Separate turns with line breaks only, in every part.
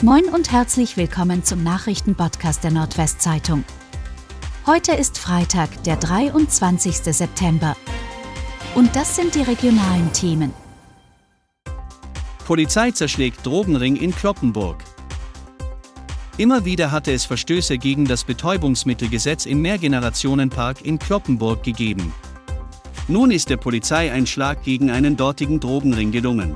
Moin und herzlich willkommen zum Nachrichtenpodcast der Nordwestzeitung. Heute ist Freitag, der 23. September. Und das sind die regionalen Themen.
Polizei zerschlägt Drogenring in Kloppenburg. Immer wieder hatte es Verstöße gegen das Betäubungsmittelgesetz im Mehrgenerationenpark in Kloppenburg gegeben. Nun ist der Polizei ein Schlag gegen einen dortigen Drogenring gelungen.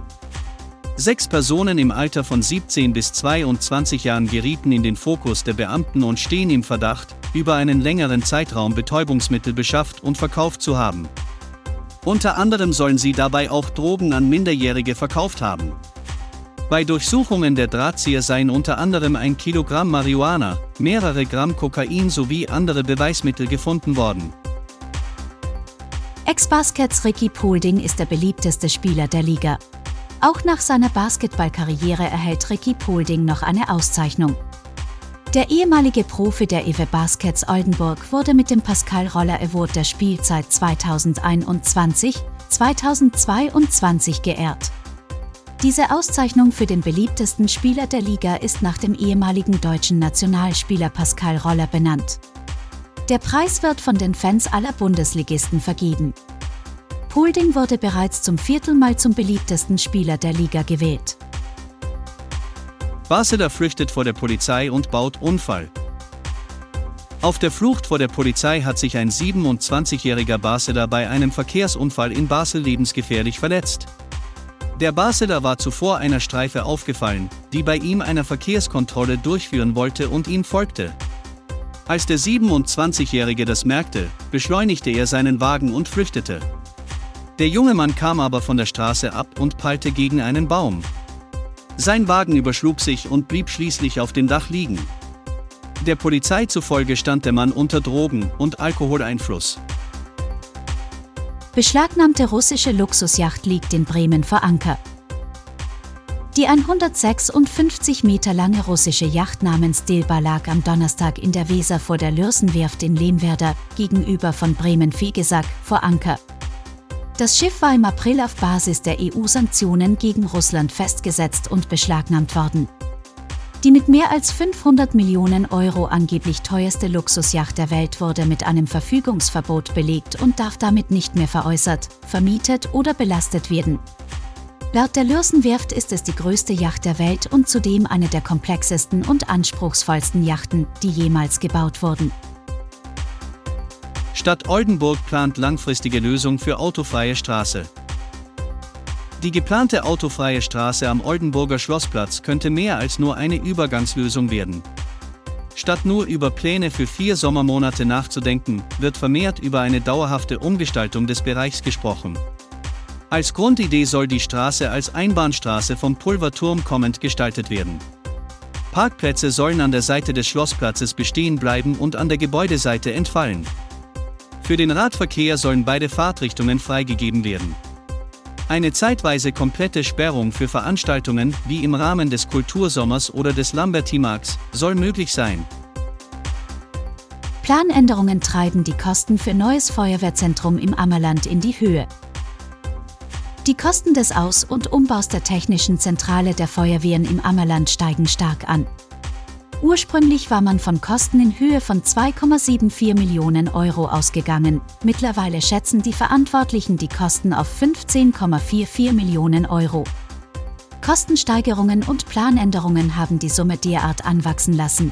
Sechs Personen im Alter von 17 bis 22 Jahren gerieten in den Fokus der Beamten und stehen im Verdacht, über einen längeren Zeitraum Betäubungsmittel beschafft und verkauft zu haben. Unter anderem sollen sie dabei auch Drogen an Minderjährige verkauft haben. Bei Durchsuchungen der Drahtzieher seien unter anderem ein Kilogramm Marihuana, mehrere Gramm Kokain sowie andere Beweismittel gefunden worden.
Ex-Baskets Ricky Polding ist der beliebteste Spieler der Liga. Auch nach seiner Basketballkarriere erhält Ricky Polding noch eine Auszeichnung. Der ehemalige Profi der EWE Baskets Oldenburg wurde mit dem Pascal Roller Award der Spielzeit 2021-2022 geehrt. Diese Auszeichnung für den beliebtesten Spieler der Liga ist nach dem ehemaligen deutschen Nationalspieler Pascal Roller benannt. Der Preis wird von den Fans aller Bundesligisten vergeben. Polding wurde bereits zum vierten Mal zum beliebtesten Spieler der Liga gewählt.
Basler flüchtet vor der Polizei und baut Unfall. Auf der Flucht vor der Polizei hat sich ein 27-jähriger Basler bei einem Verkehrsunfall in Basel lebensgefährlich verletzt. Der Basler war zuvor einer Streife aufgefallen, die bei ihm einer Verkehrskontrolle durchführen wollte und ihm folgte. Als der 27-Jährige das merkte, beschleunigte er seinen Wagen und flüchtete. Der junge Mann kam aber von der Straße ab und prallte gegen einen Baum. Sein Wagen überschlug sich und blieb schließlich auf dem Dach liegen. Der Polizei zufolge stand der Mann unter Drogen- und Alkoholeinfluss.
Beschlagnahmte russische Luxusjacht liegt in Bremen vor Anker. Die 156 Meter lange russische Yacht namens Dilba lag am Donnerstag in der Weser vor der Lürsenwerft in Lehmwerder, gegenüber von Bremen-Fegesack, vor Anker. Das Schiff war im April auf Basis der EU-Sanktionen gegen Russland festgesetzt und beschlagnahmt worden. Die mit mehr als 500 Millionen Euro angeblich teuerste Luxusjacht der Welt wurde mit einem Verfügungsverbot belegt und darf damit nicht mehr veräußert, vermietet oder belastet werden. Laut der Lürsenwerft ist es die größte Yacht der Welt und zudem eine der komplexesten und anspruchsvollsten Yachten, die jemals gebaut wurden.
Stadt Oldenburg plant langfristige Lösung für autofreie Straße. Die geplante autofreie Straße am Oldenburger Schlossplatz könnte mehr als nur eine Übergangslösung werden. Statt nur über Pläne für vier Sommermonate nachzudenken, wird vermehrt über eine dauerhafte Umgestaltung des Bereichs gesprochen. Als Grundidee soll die Straße als Einbahnstraße vom Pulverturm kommend gestaltet werden. Parkplätze sollen an der Seite des Schlossplatzes bestehen bleiben und an der Gebäudeseite entfallen. Für den Radverkehr sollen beide Fahrtrichtungen freigegeben werden. Eine zeitweise komplette Sperrung für Veranstaltungen, wie im Rahmen des Kultursommers oder des Lambertimarks, soll möglich sein.
Planänderungen treiben die Kosten für neues Feuerwehrzentrum im Ammerland in die Höhe. Die Kosten des Aus- und Umbaus der technischen Zentrale der Feuerwehren im Ammerland steigen stark an. Ursprünglich war man von Kosten in Höhe von 2,74 Millionen Euro ausgegangen. Mittlerweile schätzen die Verantwortlichen die Kosten auf 15,44 Millionen Euro. Kostensteigerungen und Planänderungen haben die Summe derart anwachsen lassen.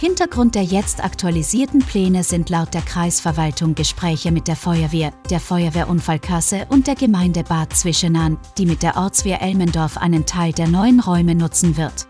Hintergrund der jetzt aktualisierten Pläne sind laut der Kreisverwaltung Gespräche mit der Feuerwehr, der Feuerwehrunfallkasse und der Gemeinde Bad Zwischenahn, die mit der Ortswehr Elmendorf einen Teil der neuen Räume nutzen wird.